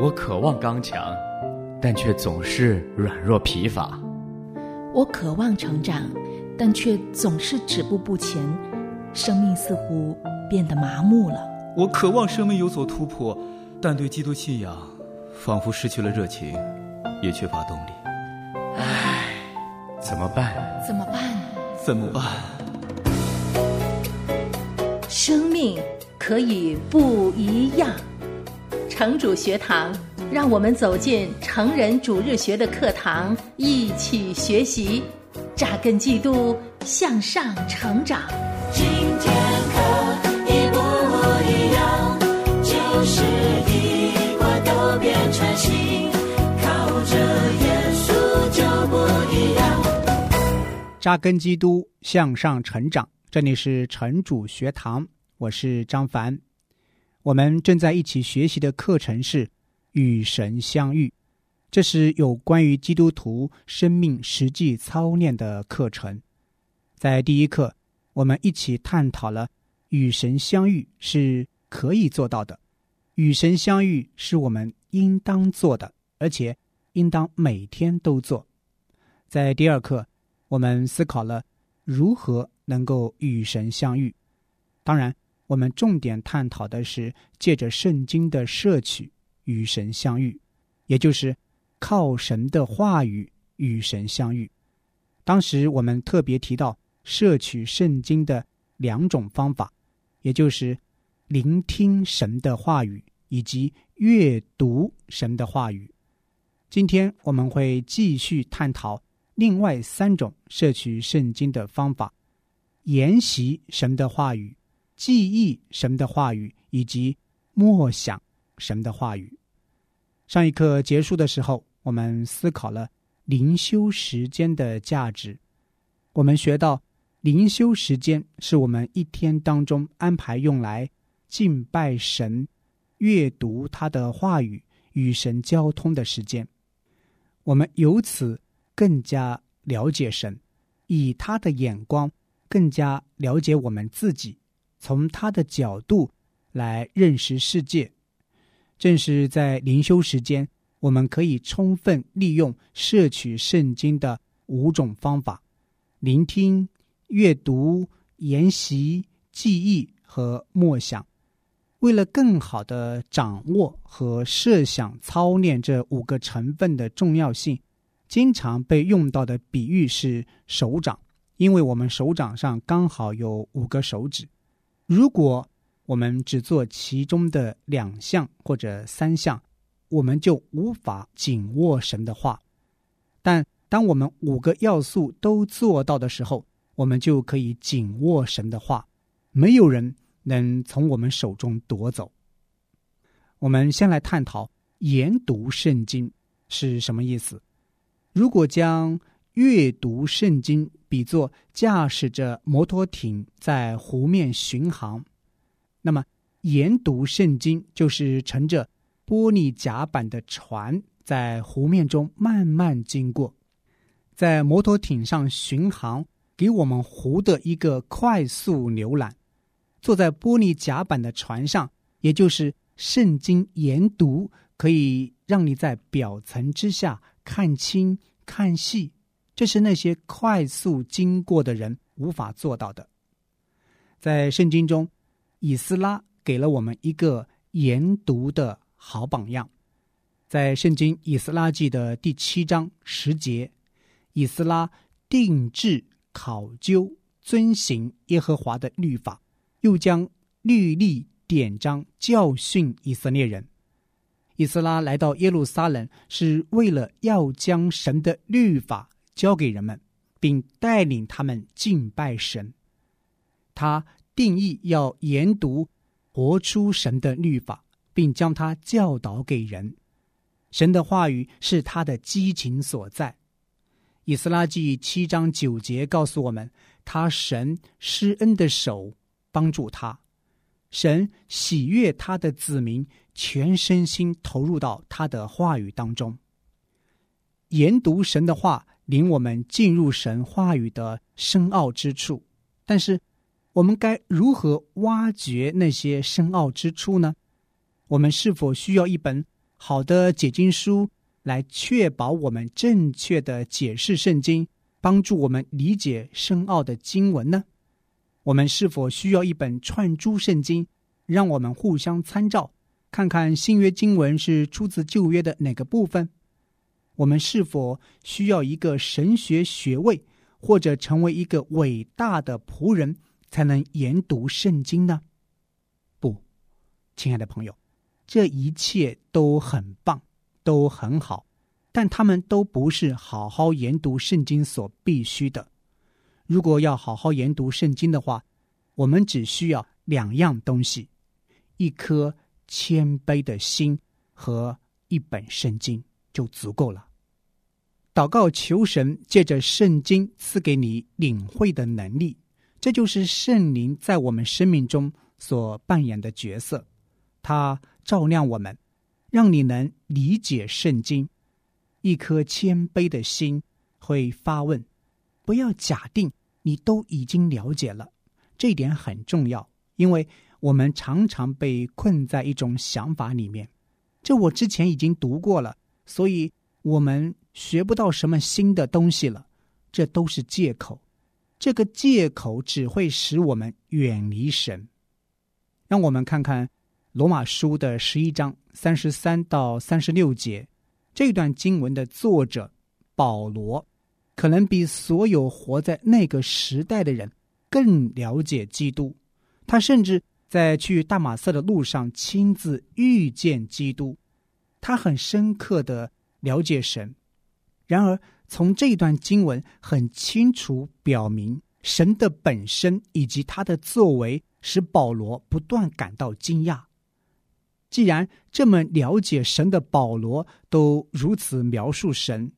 我渴望刚强，但却总是软弱疲乏。我渴望成长，但却总是止步不前，生命似乎变得麻木了。我渴望生命有所突破，但对基督信仰仿佛失去了热情，也缺乏动力。唉，怎么办？怎么办？怎么办？生命可以不一样。城主学堂，让我们走进成人主日学的课堂，一起学习，扎根基督，向上成长。今天可一不一样，就是一块都变成新，靠着耶稣就不一样。扎根基督，向上成长。这里是城主学堂，我是张凡。我们正在一起学习的课程是《与神相遇》，这是有关于基督徒生命实际操练的课程。在第一课，我们一起探讨了与神相遇是可以做到的，与神相遇是我们应当做的，而且应当每天都做。在第二课，我们思考了如何能够与神相遇，当然。我们重点探讨的是借着圣经的摄取与神相遇，也就是靠神的话语与神相遇。当时我们特别提到摄取圣经的两种方法，也就是聆听神的话语以及阅读神的话语。今天我们会继续探讨另外三种摄取圣经的方法：研习神的话语。记忆神的话语，以及默想神的话语。上一课结束的时候，我们思考了灵修时间的价值。我们学到，灵修时间是我们一天当中安排用来敬拜神、阅读他的话语、与神交通的时间。我们由此更加了解神，以他的眼光更加了解我们自己。从他的角度来认识世界，正是在灵修时间，我们可以充分利用摄取圣经的五种方法：聆听、阅读、研习、记忆和默想。为了更好的掌握和设想操练这五个成分的重要性，经常被用到的比喻是手掌，因为我们手掌上刚好有五个手指。如果我们只做其中的两项或者三项，我们就无法紧握神的话；但当我们五个要素都做到的时候，我们就可以紧握神的话，没有人能从我们手中夺走。我们先来探讨研读圣经是什么意思。如果将阅读圣经比作驾驶着摩托艇在湖面巡航，那么研读圣经就是乘着玻璃甲板的船在湖面中慢慢经过。在摩托艇上巡航，给我们湖的一个快速浏览；坐在玻璃甲板的船上，也就是圣经研读，可以让你在表层之下看清看细。这是那些快速经过的人无法做到的。在圣经中，以斯拉给了我们一个研读的好榜样。在圣经以斯拉记的第七章十节，以斯拉定制考究遵行耶和华的律法，又将律例典章教训以色列人。以斯拉来到耶路撒冷，是为了要将神的律法。交给人们，并带领他们敬拜神。他定义要研读、活出神的律法，并将它教导给人。神的话语是他的激情所在。以斯拉记七章九节告诉我们，他神施恩的手帮助他，神喜悦他的子民全身心投入到他的话语当中，研读神的话。领我们进入神话语的深奥之处，但是我们该如何挖掘那些深奥之处呢？我们是否需要一本好的解经书来确保我们正确的解释圣经，帮助我们理解深奥的经文呢？我们是否需要一本串珠圣经，让我们互相参照，看看新约经文是出自旧约的哪个部分？我们是否需要一个神学学位，或者成为一个伟大的仆人，才能研读圣经呢？不，亲爱的朋友，这一切都很棒，都很好，但他们都不是好好研读圣经所必须的。如果要好好研读圣经的话，我们只需要两样东西：一颗谦卑的心和一本圣经就足够了。祷告求神借着圣经赐给你领会的能力，这就是圣灵在我们生命中所扮演的角色。他照亮我们，让你能理解圣经。一颗谦卑的心会发问，不要假定。你都已经了解了，这一点很重要，因为我们常常被困在一种想法里面。这我之前已经读过了，所以我们学不到什么新的东西了。这都是借口，这个借口只会使我们远离神。让我们看看罗马书的十一章三十三到三十六节这段经文的作者保罗。可能比所有活在那个时代的人更了解基督，他甚至在去大马色的路上亲自遇见基督，他很深刻的了解神。然而，从这段经文很清楚表明，神的本身以及他的作为，使保罗不断感到惊讶。既然这么了解神的保罗都如此描述神，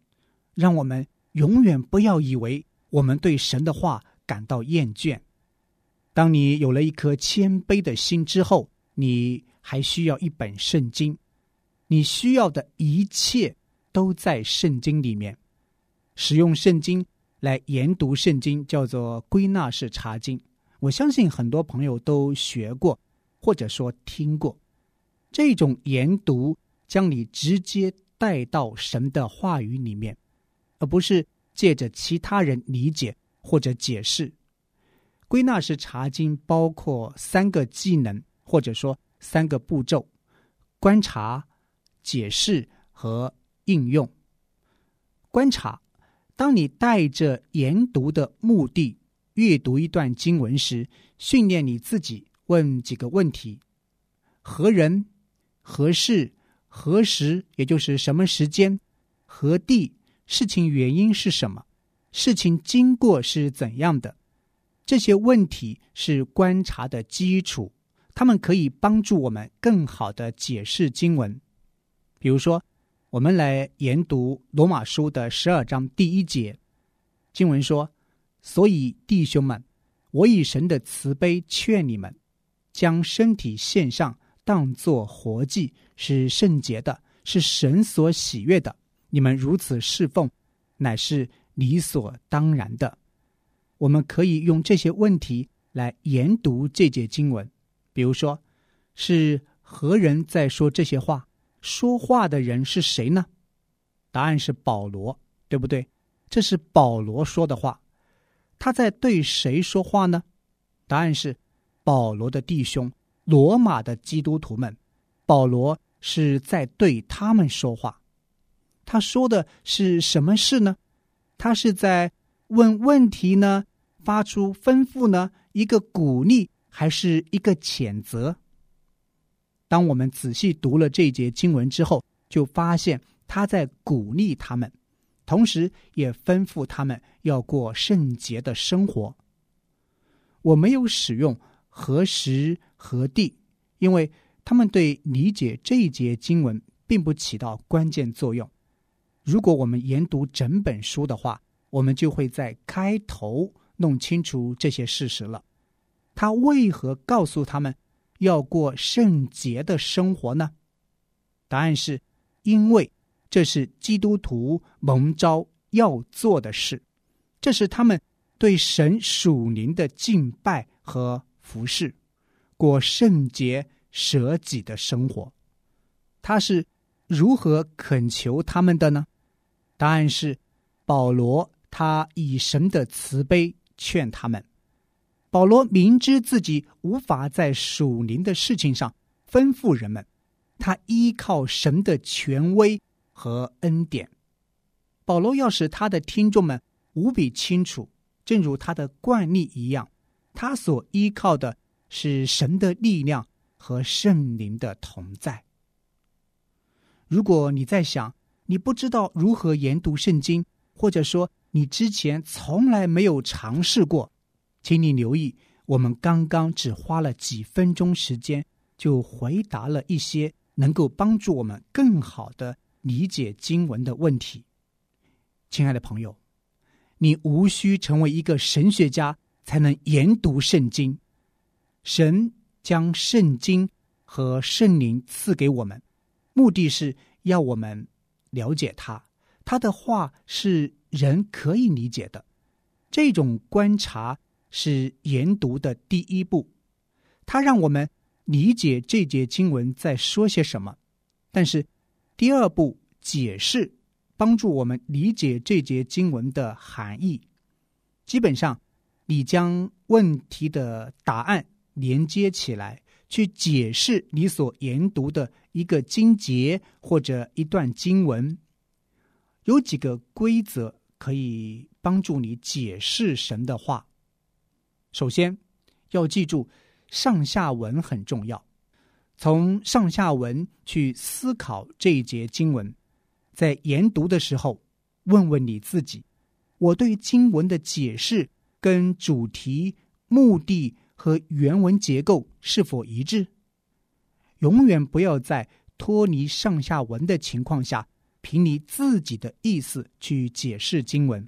让我们。永远不要以为我们对神的话感到厌倦。当你有了一颗谦卑的心之后，你还需要一本圣经。你需要的一切都在圣经里面。使用圣经来研读圣经，叫做归纳式查经。我相信很多朋友都学过，或者说听过。这种研读将你直接带到神的话语里面。而不是借着其他人理解或者解释，归纳式查经包括三个技能，或者说三个步骤：观察、解释和应用。观察，当你带着研读的目的阅读一段经文时，训练你自己问几个问题：何人、何事、何时，也就是什么时间、何地。事情原因是什么？事情经过是怎样的？这些问题是观察的基础，他们可以帮助我们更好的解释经文。比如说，我们来研读罗马书的十二章第一节，经文说：“所以弟兄们，我以神的慈悲劝你们，将身体献上，当作活祭，是圣洁的，是神所喜悦的。”你们如此侍奉，乃是理所当然的。我们可以用这些问题来研读这节经文。比如说，是何人在说这些话？说话的人是谁呢？答案是保罗，对不对？这是保罗说的话。他在对谁说话呢？答案是保罗的弟兄，罗马的基督徒们。保罗是在对他们说话。他说的是什么事呢？他是在问问题呢，发出吩咐呢，一个鼓励还是一个谴责？当我们仔细读了这一节经文之后，就发现他在鼓励他们，同时也吩咐他们要过圣洁的生活。我没有使用何时何地，因为他们对理解这一节经文并不起到关键作用。如果我们研读整本书的话，我们就会在开头弄清楚这些事实了。他为何告诉他们要过圣洁的生活呢？答案是，因为这是基督徒蒙召要做的事，这是他们对神属灵的敬拜和服侍，过圣洁舍己的生活。他是。如何恳求他们的呢？答案是，保罗他以神的慈悲劝他们。保罗明知自己无法在属灵的事情上吩咐人们，他依靠神的权威和恩典。保罗要使他的听众们无比清楚，正如他的惯例一样，他所依靠的是神的力量和圣灵的同在。如果你在想你不知道如何研读圣经，或者说你之前从来没有尝试过，请你留意，我们刚刚只花了几分钟时间，就回答了一些能够帮助我们更好的理解经文的问题。亲爱的朋友，你无需成为一个神学家才能研读圣经。神将圣经和圣灵赐给我们，目的是要我们了解他。他的话是人可以理解的。这种观察是研读的第一步，它让我们理解这节经文在说些什么。但是，第二步解释。帮助我们理解这节经文的含义。基本上，你将问题的答案连接起来，去解释你所研读的一个经节或者一段经文。有几个规则可以帮助你解释神的话。首先，要记住上下文很重要。从上下文去思考这一节经文。在研读的时候，问问你自己：我对经文的解释跟主题、目的和原文结构是否一致？永远不要在脱离上下文的情况下，凭你自己的意思去解释经文。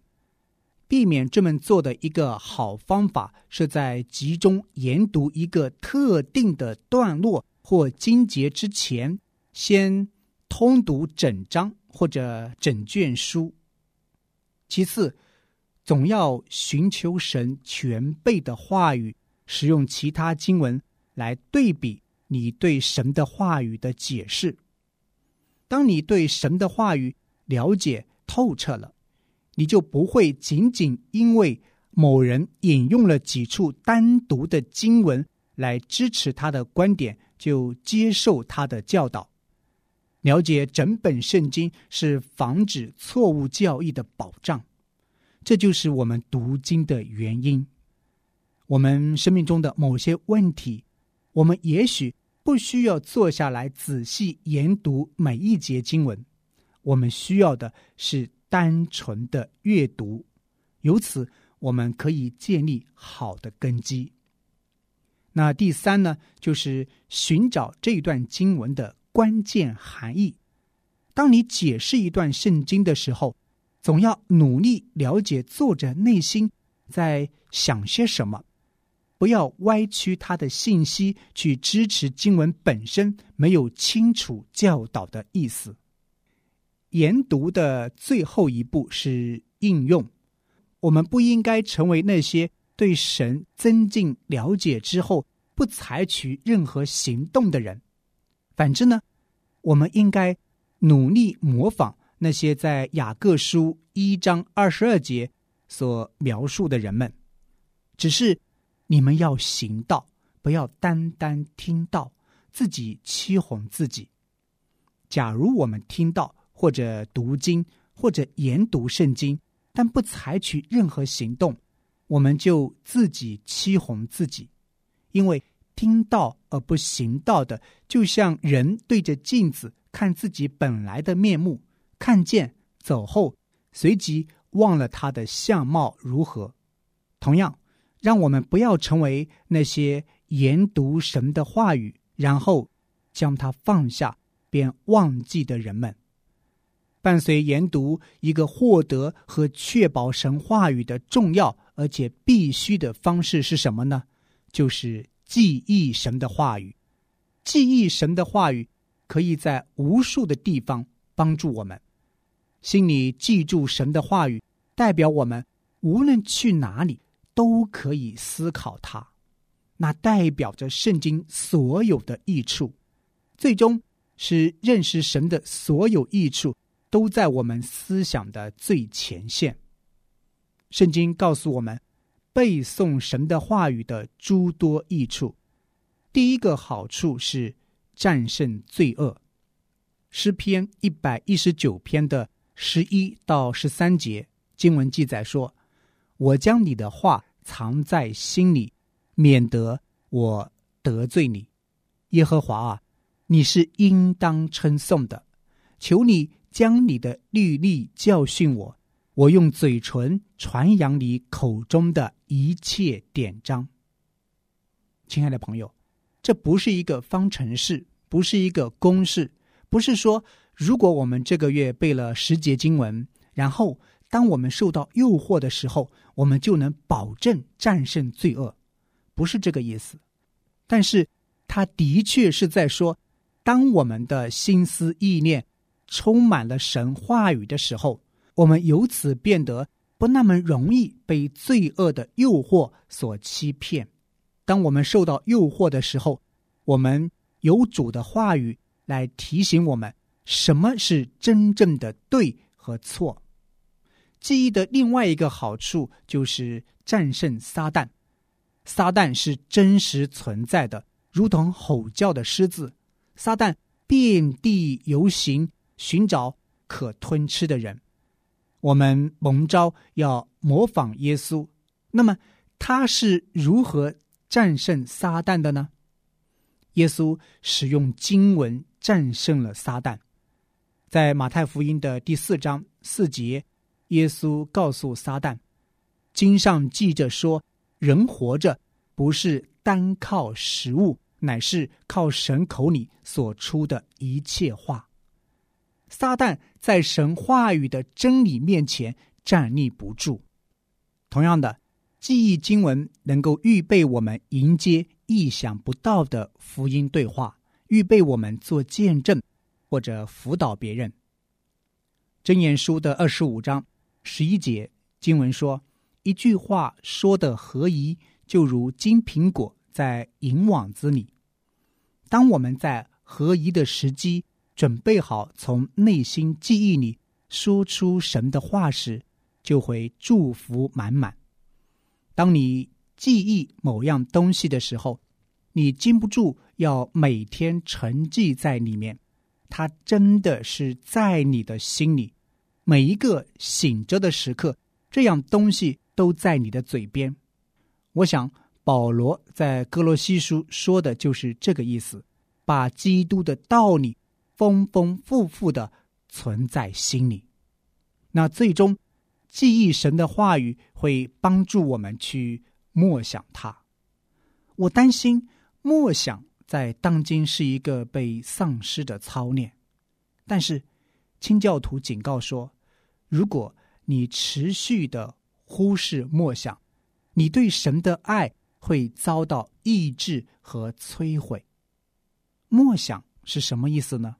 避免这么做的一个好方法，是在集中研读一个特定的段落或经节之前，先通读整章。或者整卷书。其次，总要寻求神全备的话语，使用其他经文来对比你对神的话语的解释。当你对神的话语了解透彻了，你就不会仅仅因为某人引用了几处单独的经文来支持他的观点，就接受他的教导。了解整本圣经是防止错误教义的保障，这就是我们读经的原因。我们生命中的某些问题，我们也许不需要坐下来仔细研读每一节经文，我们需要的是单纯的阅读，由此我们可以建立好的根基。那第三呢，就是寻找这段经文的。关键含义。当你解释一段圣经的时候，总要努力了解作者内心在想些什么，不要歪曲他的信息去支持经文本身没有清楚教导的意思。研读的最后一步是应用。我们不应该成为那些对神增进了解之后不采取任何行动的人。反之呢，我们应该努力模仿那些在雅各书一章二十二节所描述的人们。只是你们要行道，不要单单听到，自己欺哄自己。假如我们听到或者读经或者研读圣经，但不采取任何行动，我们就自己欺哄自己，因为。听到而不行道的，就像人对着镜子看自己本来的面目，看见走后，随即忘了他的相貌如何。同样，让我们不要成为那些研读神的话语，然后将它放下便忘记的人们。伴随研读一个获得和确保神话语的重要而且必须的方式是什么呢？就是。记忆神的话语，记忆神的话语，可以在无数的地方帮助我们。心里记住神的话语，代表我们无论去哪里都可以思考它。那代表着圣经所有的益处，最终是认识神的所有益处，都在我们思想的最前线。圣经告诉我们，背诵神的话语的诸多益处。第一个好处是战胜罪恶。诗篇一百一十九篇的十一到十三节经文记载说：“我将你的话藏在心里，免得我得罪你。耶和华啊，你是应当称颂的。求你将你的律例教训我，我用嘴唇传扬你口中的一切典章。”亲爱的朋友。这不是一个方程式，不是一个公式，不是说如果我们这个月背了十节经文，然后当我们受到诱惑的时候，我们就能保证战胜罪恶，不是这个意思。但是，他的确是在说，当我们的心思意念充满了神话语的时候，我们由此变得不那么容易被罪恶的诱惑所欺骗。当我们受到诱惑的时候，我们有主的话语来提醒我们什么是真正的对和错。记忆的另外一个好处就是战胜撒旦。撒旦是真实存在的，如同吼叫的狮子。撒旦遍地游行，寻找可吞吃的人。我们蒙召要模仿耶稣，那么他是如何？战胜撒旦的呢？耶稣使用经文战胜了撒旦。在马太福音的第四章四节，耶稣告诉撒旦：“经上记着说，人活着不是单靠食物，乃是靠神口里所出的一切话。”撒旦在神话语的真理面前站立不住。同样的。记忆经文能够预备我们迎接意想不到的福音对话，预备我们做见证或者辅导别人。箴言书的二十五章十一节经文说：“一句话说的合宜，就如金苹果在银网子里。”当我们在合宜的时机准备好从内心记忆里说出神的话时，就会祝福满满。当你记忆某样东西的时候，你禁不住要每天沉寂在里面。它真的是在你的心里，每一个醒着的时刻，这样东西都在你的嘴边。我想保罗在哥罗西书说的就是这个意思：把基督的道理丰丰富富的存在心里。那最终。记忆神的话语会帮助我们去默想它。我担心默想在当今是一个被丧失的操练，但是清教徒警告说，如果你持续的忽视默想，你对神的爱会遭到抑制和摧毁。默想是什么意思呢？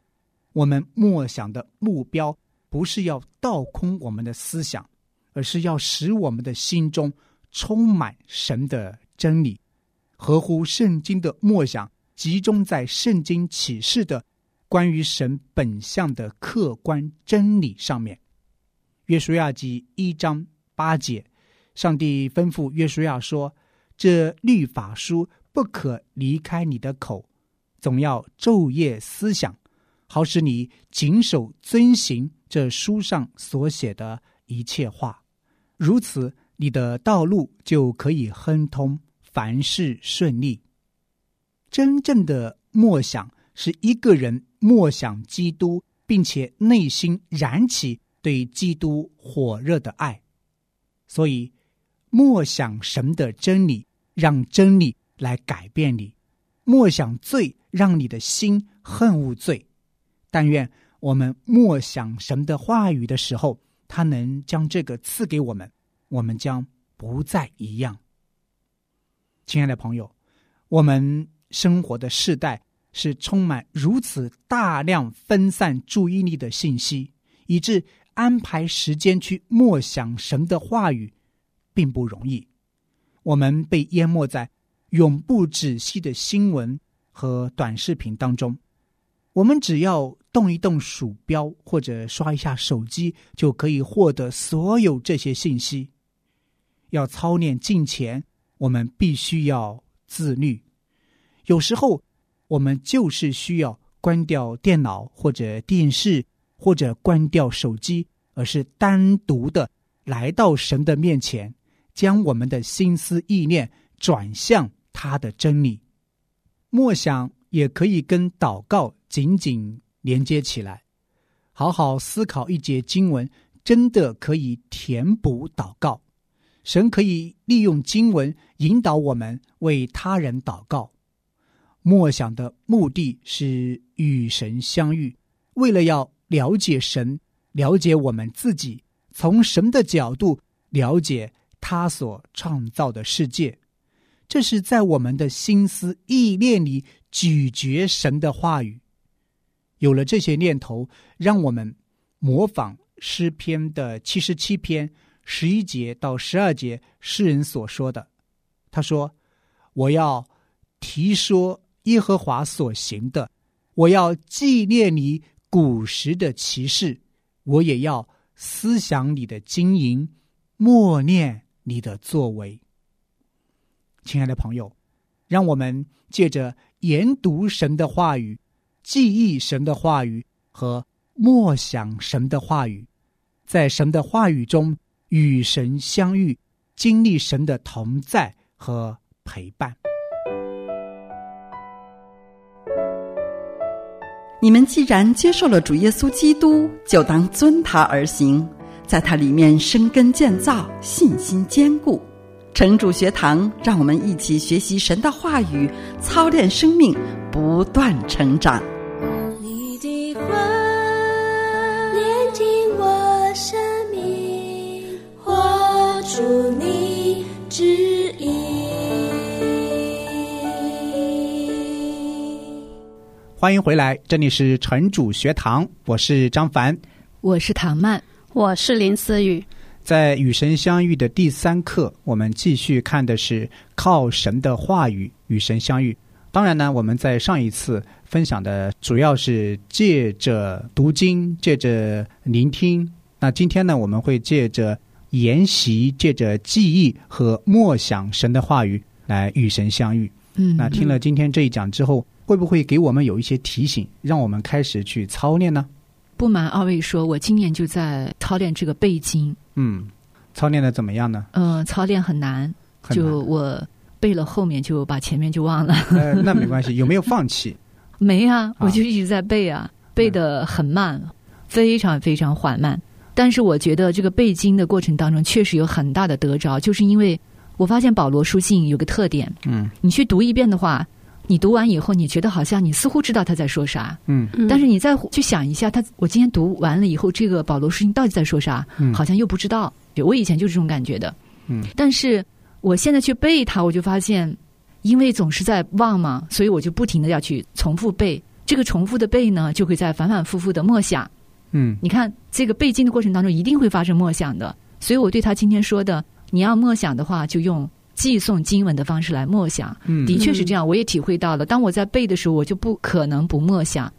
我们默想的目标不是要倒空我们的思想。而是要使我们的心中充满神的真理，合乎圣经的默想，集中在圣经启示的关于神本相的客观真理上面。约书亚记一章八节，上帝吩咐约书亚说：“这律法书不可离开你的口，总要昼夜思想，好使你谨守遵行这书上所写的一切话。”如此，你的道路就可以亨通，凡事顺利。真正的默想是一个人默想基督，并且内心燃起对基督火热的爱。所以，默想神的真理，让真理来改变你；默想罪，让你的心恨恶罪。但愿我们默想神的话语的时候。他能将这个赐给我们，我们将不再一样。亲爱的朋友，我们生活的世代是充满如此大量分散注意力的信息，以致安排时间去默想神的话语并不容易。我们被淹没在永不止息的新闻和短视频当中，我们只要动一动鼠标或者刷一下手机，就可以获得所有这些信息。要操练敬虔，我们必须要自律。有时候，我们就是需要关掉电脑或者电视，或者关掉手机，而是单独的来到神的面前，将我们的心思意念转向他的真理。默想也可以跟祷告紧紧连接起来，好好思考一节经文，真的可以填补祷告。神可以利用经文引导我们为他人祷告。默想的目的是与神相遇，为了要了解神，了解我们自己，从神的角度了解他所创造的世界。这是在我们的心思意念里咀嚼神的话语。有了这些念头，让我们模仿诗篇的七十七篇。十一节到十二节，诗人所说的，他说：“我要提说耶和华所行的，我要纪念你古时的骑士，我也要思想你的经营，默念你的作为。”亲爱的朋友，让我们借着研读神的话语、记忆神的话语和默想神的话语，在神的话语中。与神相遇，经历神的同在和陪伴。你们既然接受了主耶稣基督，就当遵他而行，在他里面生根建造，信心坚固。城主学堂，让我们一起学习神的话语，操练生命，不断成长。活出你旨意。欢迎回来，这里是城主学堂，我是张凡。我是唐曼，我是林思雨。在与神相遇的第三课，我们继续看的是靠神的话语与神相遇。当然呢，我们在上一次分享的主要是借着读经，借着聆听。那今天呢，我们会借着研习，借着记忆和默想神的话语来与神相遇。嗯那听了今天这一讲之后，会不会给我们有一些提醒，让我们开始去操练呢？不瞒二位说，我今年就在操练这个背经，嗯，操练的怎么样呢？呃，操练很难，很难就我背了后面就把前面就忘了。呃，那没关系，有没有放弃？没啊，啊我就一直在背啊，背的很慢，非常非常缓慢。但是我觉得这个背经的过程当中，确实有很大的得着，就是因为我发现保罗书信有个特点，嗯你去读一遍的话，你读完以后，你觉得好像你似乎知道他在说啥，嗯嗯但是你再去想一下，他我今天读完了以后，这个保罗书信到底在说啥，嗯好像又不知道。我以前就是这种感觉的，嗯但是我现在去背它，我就发现，因为总是在忘嘛，所以我就不停的要去重复背。这个重复的背呢，就会在反反复复的默想。嗯你看，这个背经的过程当中，一定会发生默想的。所以我对他今天说的，你要默想的话，就用寄送经文的方式来默想。嗯的确是这样，我也体会到了。当我在背的时候，我就不可能不默想。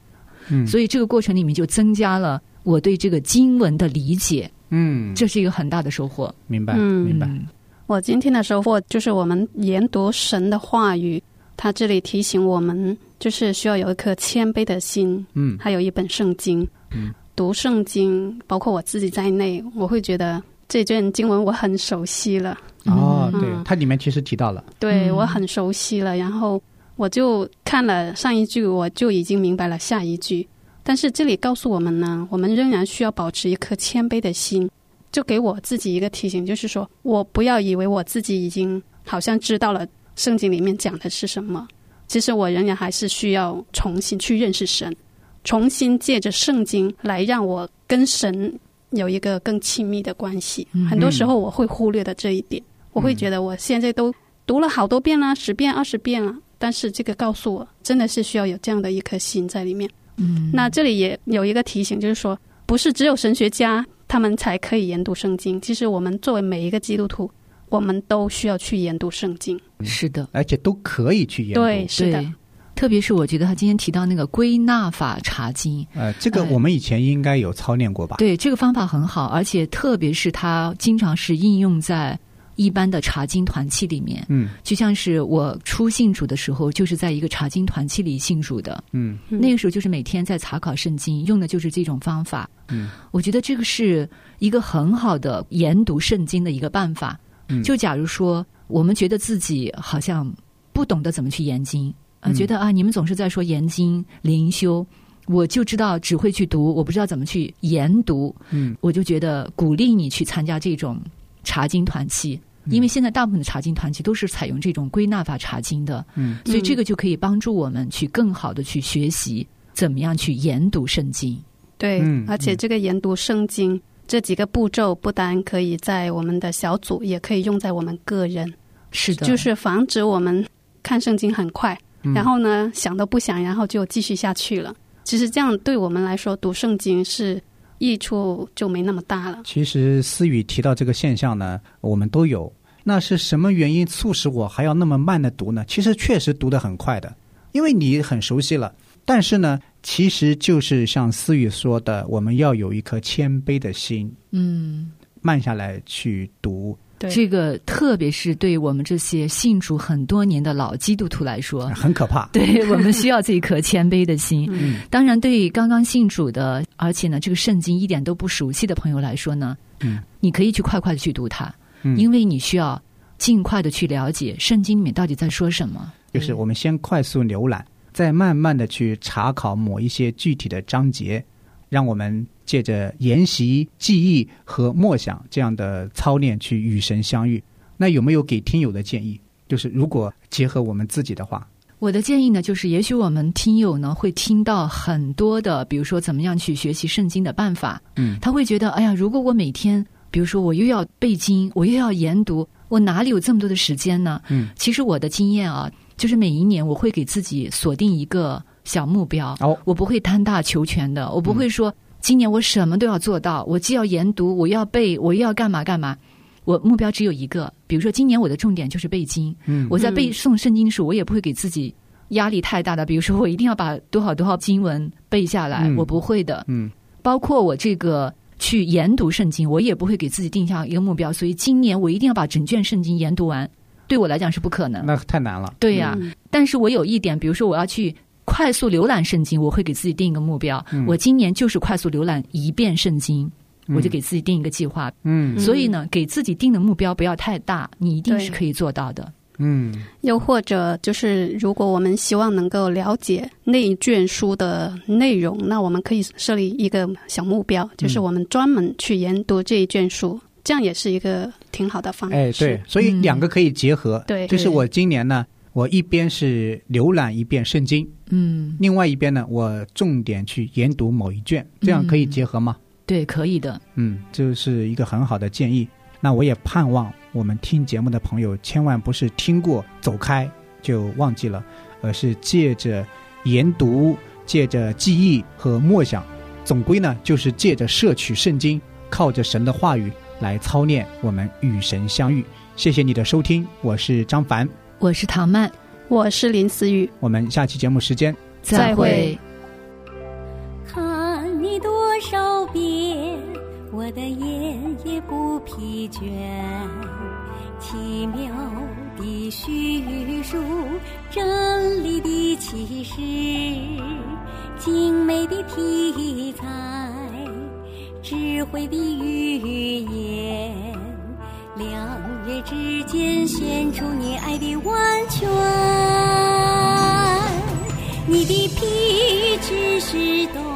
嗯，所以这个过程里面就增加了我对这个经文的理解，嗯，这是一个很大的收获。明白嗯明白，嗯我今天的收获就是我们研读神的话语，他这里提醒我们，就是需要有一颗谦卑的心，嗯还有一本圣经。嗯，读圣经，包括我自己在内，我会觉得这卷经文我很熟悉了，哦，嗯对，它里面其实提到了，嗯对我很熟悉了。然后我就看了上一句，我就已经明白了下一句。但是这里告诉我们呢，我们仍然需要保持一颗谦卑的心。就给我自己一个提醒，就是说我不要以为我自己已经好像知道了圣经里面讲的是什么，其实我仍然还是需要重新去认识神，重新借着圣经来让我跟神有一个更亲密的关系。嗯很多时候我会忽略的这一点，我会觉得我现在都读了好多遍啦，十遍、二十遍了，但是这个告诉我，真的是需要有这样的一颗心在里面。嗯，那这里也有一个提醒，就是说，不是只有神学家他们才可以研读圣经，其实我们作为每一个基督徒，我们都需要去研读圣经。是的，而且都可以去研读。对，是的对，特别是我觉得他今天提到那个归纳法查经，呃，这个哎我们以前应该有操练过吧？对这个方法很好，而且特别是它经常是应用在一般的查经团契里面。嗯就像是我初信主的时候，就是在一个查经团契里信主的。嗯嗯那个时候就是每天在查考圣经，用的就是这种方法。嗯，我觉得这个是一个很好的研读圣经的一个办法。嗯就假如说我们觉得自己好像不懂得怎么去研经，啊、嗯觉得啊你们总是在说研经灵修，我就知道只会去读，我不知道怎么去研读，嗯。我就觉得鼓励你去参加这种查经团契。因为现在大部分的查经团契都是采用这种归纳法查经的，嗯。所以这个就可以帮助我们去更好的去学习怎么样去研读圣经。对，嗯而且这个研读圣经、这几个步骤，不单可以在我们的小组，也可以用在我们个人，是的，就是防止我们看圣经很快，嗯然后呢想都不想，然后就继续下去了。其实这样对我们来说，读圣经是益处就没那么大了。其实思雨提到这个现象呢，我们都有。那是什么原因促使我还要那么慢的读呢？其实确实读得很快的，因为你很熟悉了。但是呢，其实就是像思雨说的，我们要有一颗谦卑的心，嗯，慢下来去读。对，这个特别是对我们这些信主很多年的老基督徒来说，很可怕。对我们需要这一颗谦卑的心。嗯当然，对于刚刚信主的，而且呢，这个圣经一点都不熟悉的朋友来说呢，嗯，你可以去快快的去读它，嗯因为你需要尽快的去了解圣经里面到底在说什么。就是我们先快速浏览，再慢慢的去查考某一些具体的章节，让我们借着研习、记忆和默想这样的操练去与神相遇。那有没有给听友的建议？就是如果结合我们自己的话，我的建议呢，就是也许我们听友呢会听到很多的，比如说怎么样去学习圣经的办法，嗯他会觉得，哎呀，如果我每天，比如说我又要背经，我又要研读，我哪里有这么多的时间呢？嗯，其实我的经验啊，就是每一年我会给自己锁定一个小目标，哦我不会贪大求全的，我不会说、今年我什么都要做到，我既要研读，我又要背，我又要干嘛干嘛。我目标只有一个，比如说今年我的重点就是背经，嗯我在背诵圣经的时候，我也不会给自己压力太大的，比如说我一定要把多少多少经文背下来，嗯我不会的。嗯包括我这个去研读圣经，我也不会给自己定下一个目标，所以今年我一定要把整卷圣经研读完，对我来讲是不可能。那太难了。对呀、嗯但是我有一点，比如说我要去快速浏览圣经，我会给自己定一个目标，嗯我今年就是快速浏览一遍圣经。我就给自己定一个计划，嗯所以呢，给自己定的目标不要太大，你一定是可以做到的。嗯又或者就是，如果我们希望能够了解那一卷书的内容，那我们可以设立一个小目标，就是我们专门去研读这一卷书，这样也是一个挺好的方式。哎，对，所以嗯两个可以结合。对就是我今年呢，我一边是浏览一遍圣经，嗯，另外一边呢，我重点去研读某一卷，这样可以结合吗？对，可以的。嗯，这是一个很好的建议。那我也盼望我们听节目的朋友，千万不是听过走开就忘记了，而是借着研读、借着记忆和默想，总归呢就是借着摄取圣经，靠着神的话语来操练我们与神相遇。谢谢你的收听，我是张凡，我是唐曼，我是林思雨，我们下期节目时间再会。看你多少遍，我的眼也不疲倦。奇妙的叙述，真理的启示，精美的题材，智慧的语言，两月之间显出你爱的完全。你的皮知识都是冬